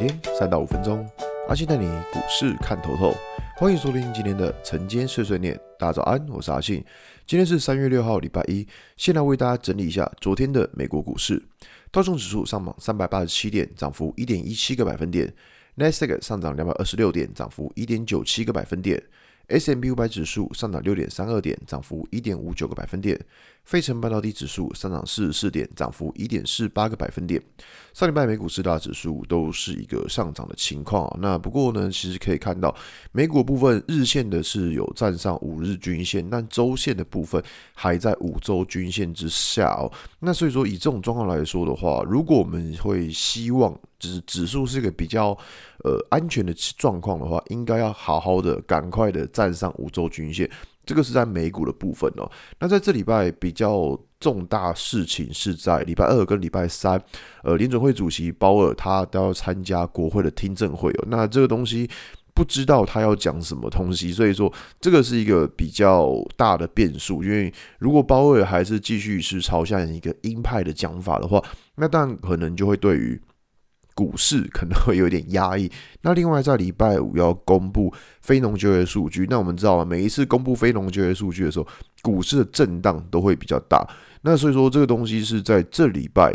天三到五分钟，阿信带你股市看透透。欢迎收听今天的晨间碎碎念。大家早安，我是阿信。今天是三月六号，礼拜一。先来为大家整理一下昨天的美国股市。道琼指数上涨三百八十七点，涨幅一点一七个百分点。纳斯达克上涨两百二十六点，涨幅一点九七个百分点。；S M P 五百指数上涨六点三二点，涨幅一点五九个百分点。费城半导体指数上涨四十四点，涨幅一点四八个百分点。上礼拜美股四大指数都是一个上涨的情况。那不过呢，其实可以看到美股部分日线的是有站上五日均线，但周线的部分还在五周均线之下哦。那所以说，以这种状况来说的话，如果我们会希望就是指数是一个比较呃安全的状况的话，应该要好好的赶快的站上五周均线。这个是在美股的部分哦。那在这礼拜比较重大事情是在礼拜二跟礼拜三，呃，联准会主席鲍尔他都要参加国会的听证会哦。那这个东西不知道他要讲什么东西，所以说这个是一个比较大的变数。因为如果鲍尔还是继续是朝向一个鹰派的讲法的话，那当然可能就会对于。股市可能会有点压抑。那另外在礼拜五要公布非农就业数据，那我们知道啊每一次公布非农就业数据的时候，股市的震荡都会比较大。那所以说这个东西是在这礼拜，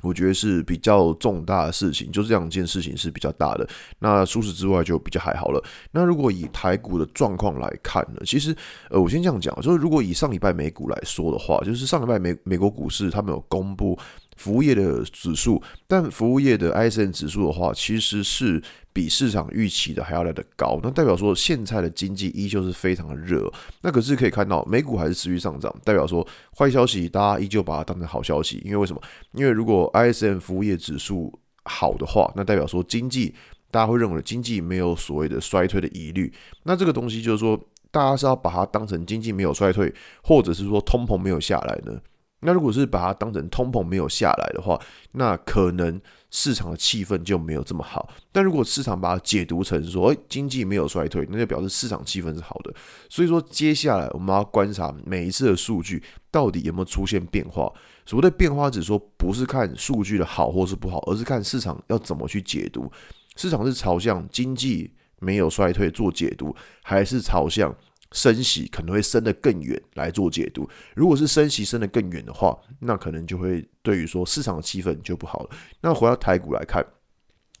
我觉得是比较重大的事情，就这两件事情是比较大的。那除此之外就比较还好了。那如果以台股的状况来看呢，其实呃，我先这样讲，就是如果以上礼拜美股来说的话，就是上礼拜美美国股市他们有公布。服务业的指数，但服务业的 ISM 指数的话，其实是比市场预期的还要来的高。那代表说，现在的经济依旧是非常的热。那可是可以看到，美股还是持续上涨，代表说坏消息大家依旧把它当成好消息。因为为什么？因为如果 ISM 服务业指数好的话，那代表说经济大家会认为经济没有所谓的衰退的疑虑。那这个东西就是说，大家是要把它当成经济没有衰退，或者是说通膨没有下来呢？那如果是把它当成通膨没有下来的话，那可能市场的气氛就没有这么好。但如果市场把它解读成说，经济没有衰退，那就表示市场气氛是好的。所以说，接下来我们要观察每一次的数据到底有没有出现变化。所谓的变化，只说不是看数据的好或是不好，而是看市场要怎么去解读。市场是朝向经济没有衰退做解读，还是朝向？升息可能会升得更远来做解读，如果是升息升得更远的话，那可能就会对于说市场的气氛就不好了。那回到台股来看。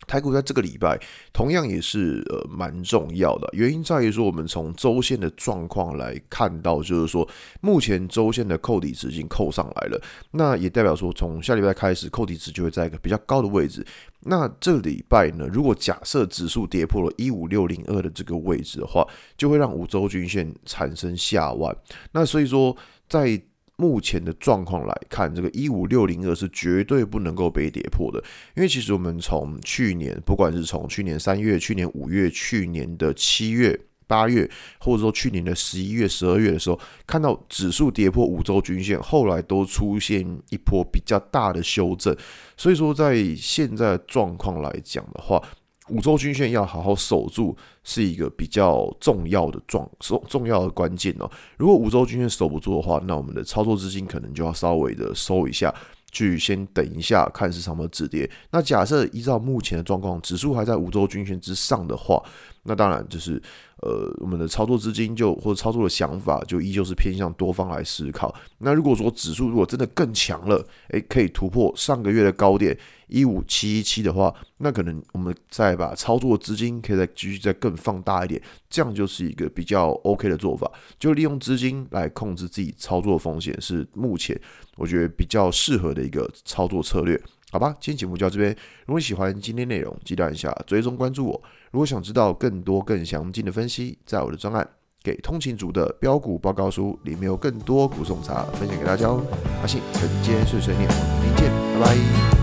台股在这个礼拜同样也是呃蛮重要的，原因在于说我们从周线的状况来看到，就是说目前周线的扣底值已经扣上来了，那也代表说从下礼拜开始扣底值就会在一个比较高的位置。那这礼拜呢，如果假设指数跌破了一五六零二的这个位置的话，就会让五周均线产生下弯。那所以说在目前的状况来看，这个一五六零二是绝对不能够被跌破的，因为其实我们从去年，不管是从去年三月、去年五月、去年的七月、八月，或者说去年的十一月、十二月的时候，看到指数跌破五周均线，后来都出现一波比较大的修正，所以说在现在状况来讲的话。五周均线要好好守住，是一个比较重要的状重重要的关键哦。如果五周均线守不住的话，那我们的操作资金可能就要稍微的收一下，去先等一下看市场的止跌。那假设依照目前的状况，指数还在五周均线之上的话，那当然就是。呃，我们的操作资金就或者操作的想法就依旧是偏向多方来思考。那如果说指数如果真的更强了，诶，可以突破上个月的高点一五七一七的话，那可能我们再把操作资金可以再继续再更放大一点，这样就是一个比较 OK 的做法。就利用资金来控制自己操作风险，是目前我觉得比较适合的一个操作策略。好吧，今天节目就到这边。如果你喜欢今天内容，记得按下追踪关注我。如果想知道更多更详尽的分析，在我的专案《给通勤族的标股报告书》里面有更多股送茶分享给大家哦。阿信，晨间碎碎念，明天见，拜拜。